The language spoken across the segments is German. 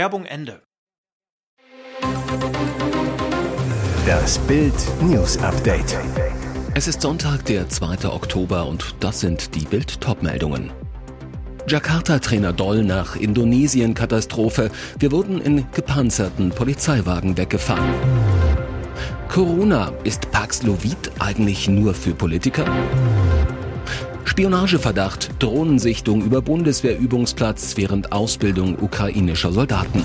Werbung Ende. Das Bild News Update. Es ist Sonntag, der 2. Oktober und das sind die Bild Topmeldungen. Jakarta-Trainer Doll nach Indonesien-Katastrophe. Wir wurden in gepanzerten Polizeiwagen weggefahren. Corona, ist Paxlovid eigentlich nur für Politiker? Spionageverdacht, Drohnensichtung über Bundeswehrübungsplatz während Ausbildung ukrainischer Soldaten.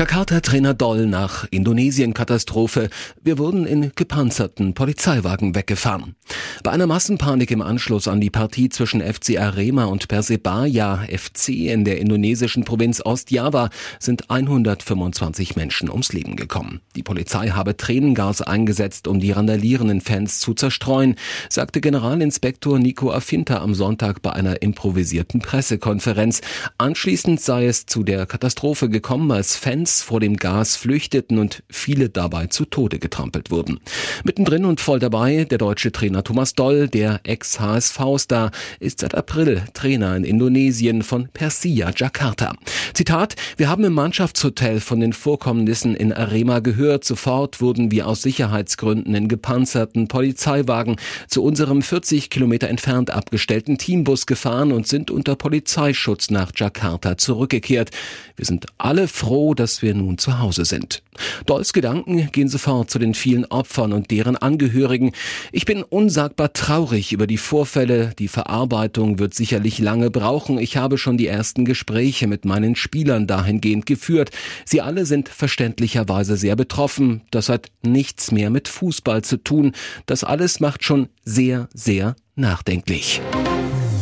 Jakarta-Trainer Doll nach Indonesien-Katastrophe. Wir wurden in gepanzerten Polizeiwagen weggefahren. Bei einer Massenpanik im Anschluss an die Partie zwischen FC Arema und Persebaya FC in der indonesischen Provinz Ostjava sind 125 Menschen ums Leben gekommen. Die Polizei habe Tränengas eingesetzt, um die randalierenden Fans zu zerstreuen, sagte Generalinspektor Nico Afinta am Sonntag bei einer improvisierten Pressekonferenz. Anschließend sei es zu der Katastrophe gekommen, als Fans Fans vor dem Gas flüchteten und viele dabei zu Tode getrampelt wurden. Mittendrin und voll dabei der deutsche Trainer Thomas Doll, der Ex-HSV-Star, ist seit April Trainer in Indonesien von Persia Jakarta. Zitat, wir haben im Mannschaftshotel von den Vorkommnissen in Arema gehört. Sofort wurden wir aus Sicherheitsgründen in gepanzerten Polizeiwagen zu unserem 40 Kilometer entfernt abgestellten Teambus gefahren und sind unter Polizeischutz nach Jakarta zurückgekehrt. Wir sind alle froh, dass wir nun zu Hause sind. Dolls Gedanken gehen sofort zu den vielen Opfern und deren Angehörigen. Ich bin unsagbar traurig über die Vorfälle. Die Verarbeitung wird sicherlich lange brauchen. Ich habe schon die ersten Gespräche mit meinen Spielern dahingehend geführt. Sie alle sind verständlicherweise sehr betroffen. Das hat nichts mehr mit Fußball zu tun. Das alles macht schon sehr, sehr nachdenklich.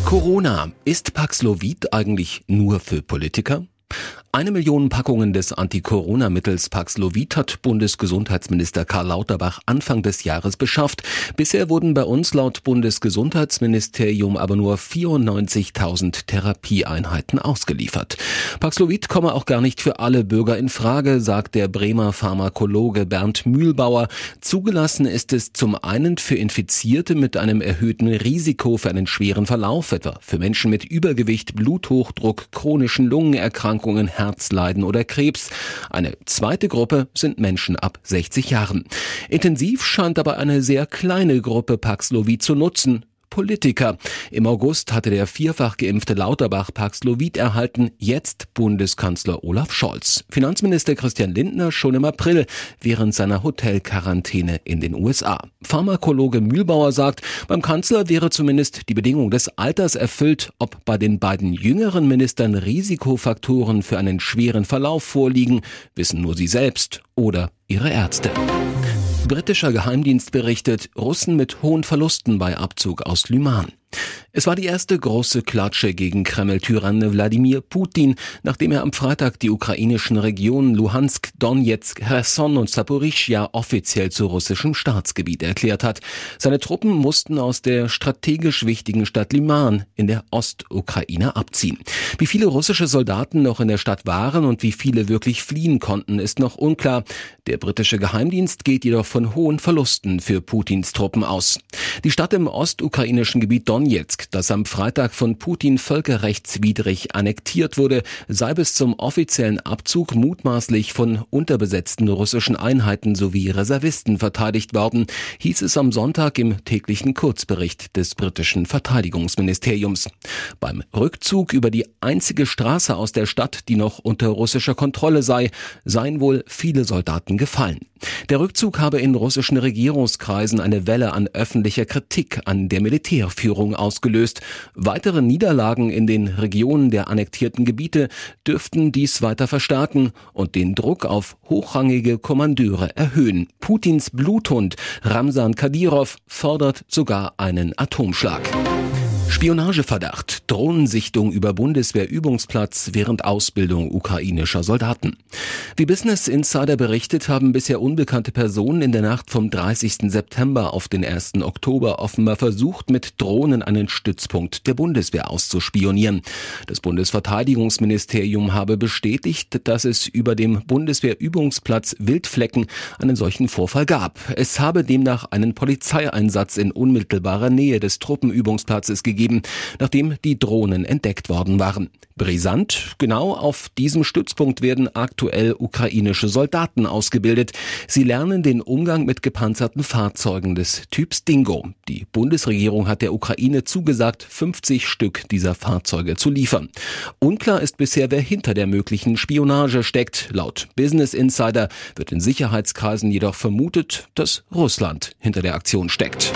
Corona. Ist Paxlovid eigentlich nur für Politiker? Eine Million Packungen des Anti-Corona-Mittels Paxlovid hat Bundesgesundheitsminister Karl Lauterbach Anfang des Jahres beschafft. Bisher wurden bei uns laut Bundesgesundheitsministerium aber nur 94.000 Therapieeinheiten ausgeliefert. Paxlovid komme auch gar nicht für alle Bürger in Frage, sagt der Bremer Pharmakologe Bernd Mühlbauer. Zugelassen ist es zum einen für Infizierte mit einem erhöhten Risiko für einen schweren Verlauf, etwa für Menschen mit Übergewicht, Bluthochdruck, chronischen Lungenerkrankungen, Herzleiden oder Krebs. Eine zweite Gruppe sind Menschen ab 60 Jahren. Intensiv scheint aber eine sehr kleine Gruppe Paxlovid zu nutzen. Politiker. Im August hatte der vierfach geimpfte Lauterbach Paxlovid erhalten, jetzt Bundeskanzler Olaf Scholz. Finanzminister Christian Lindner schon im April während seiner Hotelquarantäne in den USA. Pharmakologe Mühlbauer sagt, beim Kanzler wäre zumindest die Bedingung des Alters erfüllt, ob bei den beiden jüngeren Ministern Risikofaktoren für einen schweren Verlauf vorliegen, wissen nur sie selbst oder ihre Ärzte. Britischer Geheimdienst berichtet, Russen mit hohen Verlusten bei Abzug aus Lyman. Es war die erste große Klatsche gegen Kreml-Tyrann Wladimir Putin, nachdem er am Freitag die ukrainischen Regionen Luhansk, Donetsk, Cherson und Saporischia offiziell zu russischem Staatsgebiet erklärt hat. Seine Truppen mussten aus der strategisch wichtigen Stadt Liman in der Ostukraine abziehen. Wie viele russische Soldaten noch in der Stadt waren und wie viele wirklich fliehen konnten, ist noch unklar. Der britische Geheimdienst geht jedoch von hohen Verlusten für Putins Truppen aus. Die Stadt im ostukrainischen Gebiet Donetsk Donetsk, das am Freitag von Putin völkerrechtswidrig annektiert wurde, sei bis zum offiziellen Abzug mutmaßlich von unterbesetzten russischen Einheiten sowie Reservisten verteidigt worden, hieß es am Sonntag im täglichen Kurzbericht des britischen Verteidigungsministeriums. Beim Rückzug über die einzige Straße aus der Stadt, die noch unter russischer Kontrolle sei, seien wohl viele Soldaten gefallen. Der Rückzug habe in russischen Regierungskreisen eine Welle an öffentlicher Kritik an der Militärführung Spaltung ausgelöst. Weitere Niederlagen in den Regionen der annektierten Gebiete dürften dies weiter verstärken und den Druck auf hochrangige Kommandeure erhöhen. Putins Bluthund Ramsan Kadyrov fordert sogar einen Atomschlag. Spionageverdacht, Drohnensichtung über Bundeswehrübungsplatz während Ausbildung ukrainischer Soldaten. Wie Business Insider berichtet, haben bisher unbekannte Personen in der Nacht vom 30. September auf den 1. Oktober offenbar versucht, mit Drohnen einen Stützpunkt der Bundeswehr auszuspionieren. Das Bundesverteidigungsministerium habe bestätigt, dass es über dem Bundeswehrübungsplatz Wildflecken einen solchen Vorfall gab. Es habe demnach einen Polizeieinsatz in unmittelbarer Nähe des Truppenübungsplatzes gegeben gegeben, nachdem die Drohnen entdeckt worden waren. Brisant, genau auf diesem Stützpunkt werden aktuell ukrainische Soldaten ausgebildet. Sie lernen den Umgang mit gepanzerten Fahrzeugen des Typs Dingo. Die Bundesregierung hat der Ukraine zugesagt, 50 Stück dieser Fahrzeuge zu liefern. Unklar ist bisher, wer hinter der möglichen Spionage steckt. Laut Business Insider wird in Sicherheitskreisen jedoch vermutet, dass Russland hinter der Aktion steckt.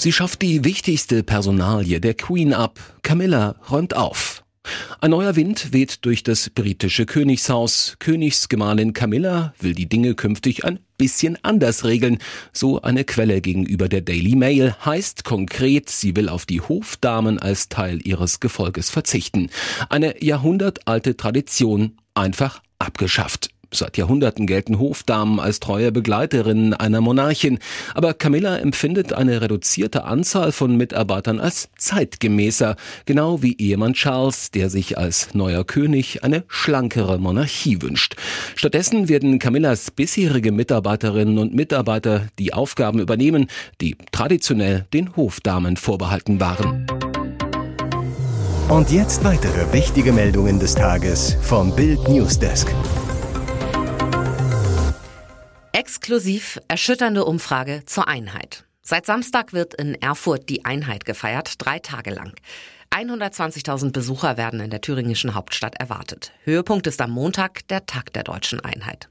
Sie schafft die wichtigste Personalie der Queen ab. Camilla räumt auf. Ein neuer Wind weht durch das britische Königshaus. Königsgemahlin Camilla will die Dinge künftig ein bisschen anders regeln. So eine Quelle gegenüber der Daily Mail heißt konkret, sie will auf die Hofdamen als Teil ihres Gefolges verzichten. Eine jahrhundertalte Tradition einfach abgeschafft. Seit Jahrhunderten gelten Hofdamen als treue Begleiterinnen einer Monarchin, aber Camilla empfindet eine reduzierte Anzahl von Mitarbeitern als zeitgemäßer, genau wie Ehemann Charles, der sich als neuer König eine schlankere Monarchie wünscht. Stattdessen werden Camillas bisherige Mitarbeiterinnen und Mitarbeiter die Aufgaben übernehmen, die traditionell den Hofdamen vorbehalten waren. Und jetzt weitere wichtige Meldungen des Tages vom Bild Newsdesk. Exklusiv erschütternde Umfrage zur Einheit. Seit Samstag wird in Erfurt die Einheit gefeiert, drei Tage lang. 120.000 Besucher werden in der thüringischen Hauptstadt erwartet. Höhepunkt ist am Montag der Tag der deutschen Einheit.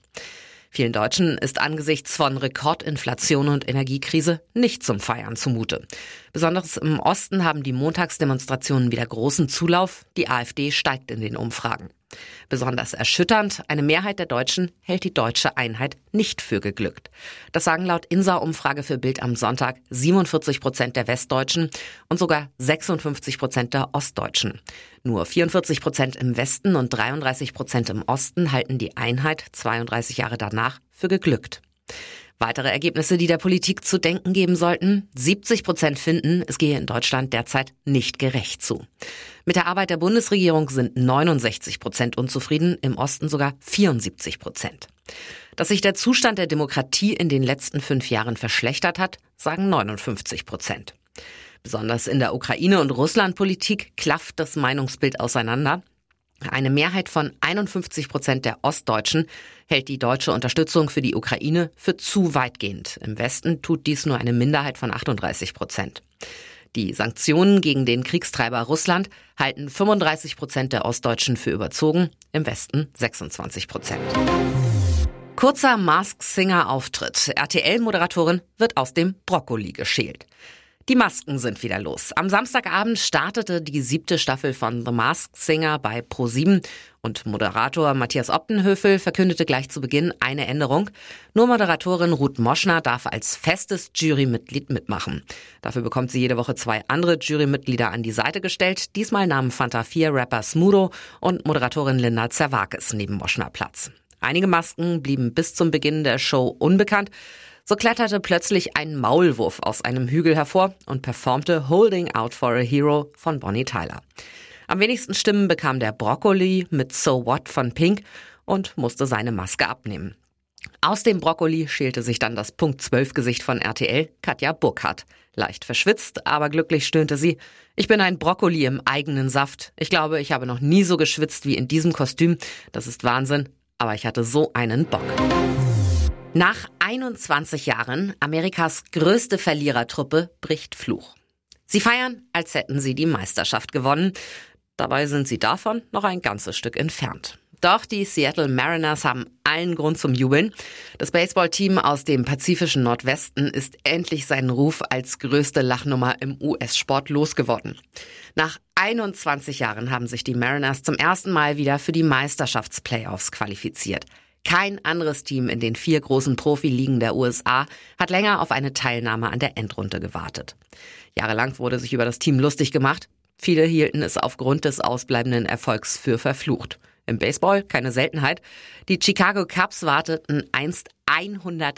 Vielen Deutschen ist angesichts von Rekordinflation und Energiekrise nicht zum Feiern zumute. Besonders im Osten haben die Montagsdemonstrationen wieder großen Zulauf. Die AfD steigt in den Umfragen. Besonders erschütternd, eine Mehrheit der Deutschen hält die deutsche Einheit nicht für geglückt. Das sagen laut INSA-Umfrage für Bild am Sonntag 47 Prozent der Westdeutschen und sogar 56 Prozent der Ostdeutschen. Nur 44 Prozent im Westen und 33 Prozent im Osten halten die Einheit 32 Jahre danach für geglückt. Weitere Ergebnisse, die der Politik zu denken geben sollten. 70 Prozent finden, es gehe in Deutschland derzeit nicht gerecht zu. Mit der Arbeit der Bundesregierung sind 69 Prozent unzufrieden, im Osten sogar 74 Prozent. Dass sich der Zustand der Demokratie in den letzten fünf Jahren verschlechtert hat, sagen 59 Prozent. Besonders in der Ukraine- und Russlandpolitik klafft das Meinungsbild auseinander. Eine Mehrheit von 51 Prozent der Ostdeutschen hält die deutsche Unterstützung für die Ukraine für zu weitgehend. Im Westen tut dies nur eine Minderheit von 38 Prozent. Die Sanktionen gegen den Kriegstreiber Russland halten 35 Prozent der Ostdeutschen für überzogen, im Westen 26 Prozent. Kurzer Mask Singer Auftritt. RTL-Moderatorin wird aus dem Brokkoli geschält. Die Masken sind wieder los. Am Samstagabend startete die siebte Staffel von The Masked Singer bei Pro7 und Moderator Matthias Optenhöfel verkündete gleich zu Beginn eine Änderung. Nur Moderatorin Ruth Moschner darf als festes Jurymitglied mitmachen. Dafür bekommt sie jede Woche zwei andere Jurymitglieder an die Seite gestellt. Diesmal nahmen Fanta 4 Rapper Smudo und Moderatorin Linda Zerwakis neben Moschner Platz. Einige Masken blieben bis zum Beginn der Show unbekannt. So kletterte plötzlich ein Maulwurf aus einem Hügel hervor und performte Holding Out for a Hero von Bonnie Tyler. Am wenigsten Stimmen bekam der Brokkoli mit So What von Pink und musste seine Maske abnehmen. Aus dem Brokkoli schälte sich dann das Punkt 12 Gesicht von RTL, Katja Burkhardt. Leicht verschwitzt, aber glücklich stöhnte sie. Ich bin ein Brokkoli im eigenen Saft. Ich glaube, ich habe noch nie so geschwitzt wie in diesem Kostüm. Das ist Wahnsinn, aber ich hatte so einen Bock. Nach 21 Jahren Amerikas größte Verlierertruppe bricht Fluch. Sie feiern, als hätten sie die Meisterschaft gewonnen. Dabei sind sie davon noch ein ganzes Stück entfernt. Doch die Seattle Mariners haben allen Grund zum Jubeln. Das Baseballteam aus dem pazifischen Nordwesten ist endlich seinen Ruf als größte Lachnummer im US-Sport losgeworden. Nach 21 Jahren haben sich die Mariners zum ersten Mal wieder für die Meisterschaftsplayoffs qualifiziert. Kein anderes Team in den vier großen Profiligen der USA hat länger auf eine Teilnahme an der Endrunde gewartet. Jahrelang wurde sich über das Team lustig gemacht. Viele hielten es aufgrund des ausbleibenden Erfolgs für verflucht. Im Baseball keine Seltenheit. Die Chicago Cubs warteten einst 108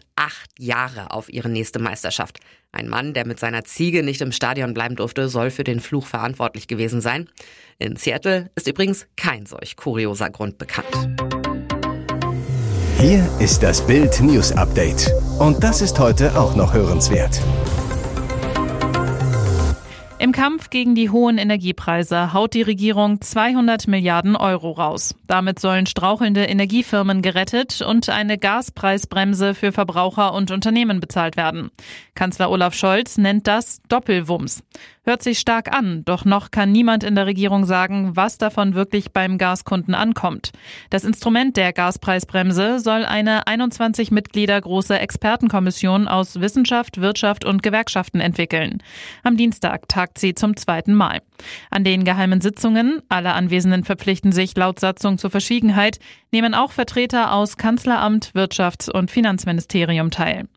Jahre auf ihre nächste Meisterschaft. Ein Mann, der mit seiner Ziege nicht im Stadion bleiben durfte, soll für den Fluch verantwortlich gewesen sein. In Seattle ist übrigens kein solch kurioser Grund bekannt. Hier ist das Bild News Update. Und das ist heute auch noch hörenswert. Im Kampf gegen die hohen Energiepreise haut die Regierung 200 Milliarden Euro raus. Damit sollen strauchelnde Energiefirmen gerettet und eine Gaspreisbremse für Verbraucher und Unternehmen bezahlt werden. Kanzler Olaf Scholz nennt das Doppelwumms. Hört sich stark an, doch noch kann niemand in der Regierung sagen, was davon wirklich beim Gaskunden ankommt. Das Instrument der Gaspreisbremse soll eine 21 Mitglieder große Expertenkommission aus Wissenschaft, Wirtschaft und Gewerkschaften entwickeln. Am Dienstag tagt sie zum zweiten Mal. An den geheimen Sitzungen, alle Anwesenden verpflichten sich laut Satzung zur Verschwiegenheit, nehmen auch Vertreter aus Kanzleramt, Wirtschafts- und Finanzministerium teil.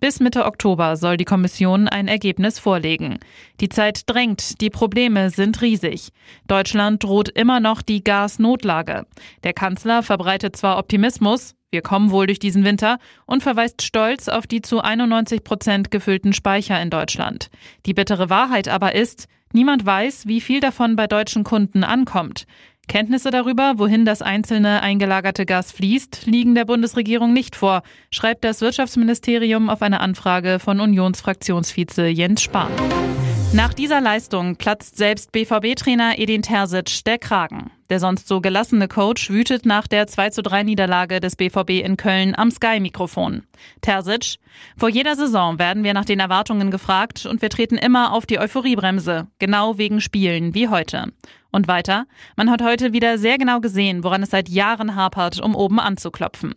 Bis Mitte Oktober soll die Kommission ein Ergebnis vorlegen. Die Zeit drängt, die Probleme sind riesig. Deutschland droht immer noch die Gasnotlage. Der Kanzler verbreitet zwar Optimismus, wir kommen wohl durch diesen Winter und verweist stolz auf die zu 91 Prozent gefüllten Speicher in Deutschland. Die bittere Wahrheit aber ist, niemand weiß, wie viel davon bei deutschen Kunden ankommt. Kenntnisse darüber, wohin das einzelne eingelagerte Gas fließt, liegen der Bundesregierung nicht vor, schreibt das Wirtschaftsministerium auf eine Anfrage von Unionsfraktionsvize Jens Spahn. Nach dieser Leistung platzt selbst BVB-Trainer Edin Terzic der Kragen. Der sonst so gelassene Coach wütet nach der 2 zu 3 Niederlage des BVB in Köln am Sky-Mikrofon. Terzic, vor jeder Saison werden wir nach den Erwartungen gefragt und wir treten immer auf die Euphoriebremse, genau wegen Spielen wie heute. Und weiter, man hat heute wieder sehr genau gesehen, woran es seit Jahren hapert, um oben anzuklopfen.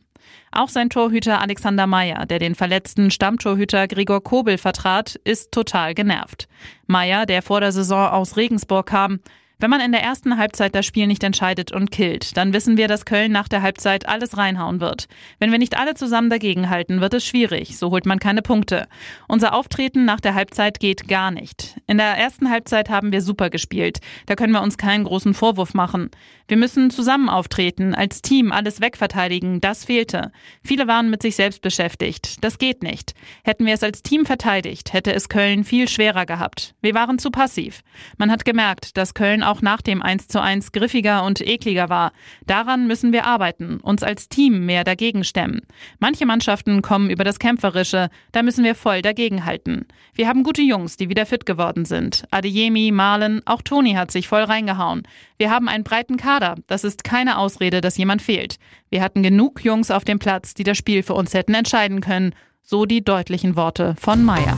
Auch sein Torhüter Alexander Meyer, der den verletzten Stammtorhüter Gregor Kobel vertrat, ist total genervt. Meyer, der vor der Saison aus Regensburg kam, wenn man in der ersten Halbzeit das Spiel nicht entscheidet und killt, dann wissen wir, dass Köln nach der Halbzeit alles reinhauen wird. Wenn wir nicht alle zusammen dagegenhalten, wird es schwierig. So holt man keine Punkte. Unser Auftreten nach der Halbzeit geht gar nicht. In der ersten Halbzeit haben wir super gespielt. Da können wir uns keinen großen Vorwurf machen. Wir müssen zusammen auftreten, als Team alles wegverteidigen. Das fehlte. Viele waren mit sich selbst beschäftigt. Das geht nicht. Hätten wir es als Team verteidigt, hätte es Köln viel schwerer gehabt. Wir waren zu passiv. Man hat gemerkt, dass Köln auch nach dem 1 zu 1 griffiger und ekliger war. Daran müssen wir arbeiten, uns als Team mehr dagegen stemmen. Manche Mannschaften kommen über das Kämpferische, da müssen wir voll dagegenhalten. Wir haben gute Jungs, die wieder fit geworden sind. Adeyemi, Malen, auch Toni hat sich voll reingehauen. Wir haben einen breiten Kader, das ist keine Ausrede, dass jemand fehlt. Wir hatten genug Jungs auf dem Platz, die das Spiel für uns hätten entscheiden können. So die deutlichen Worte von Meyer.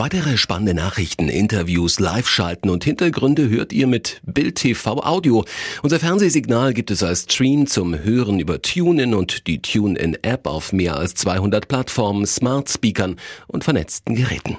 Weitere spannende Nachrichten, Interviews, Live-Schalten und Hintergründe hört ihr mit Bild TV Audio. Unser Fernsehsignal gibt es als Stream zum Hören über TuneIn und die TuneIn-App auf mehr als 200 Plattformen, Smart Speakern und vernetzten Geräten.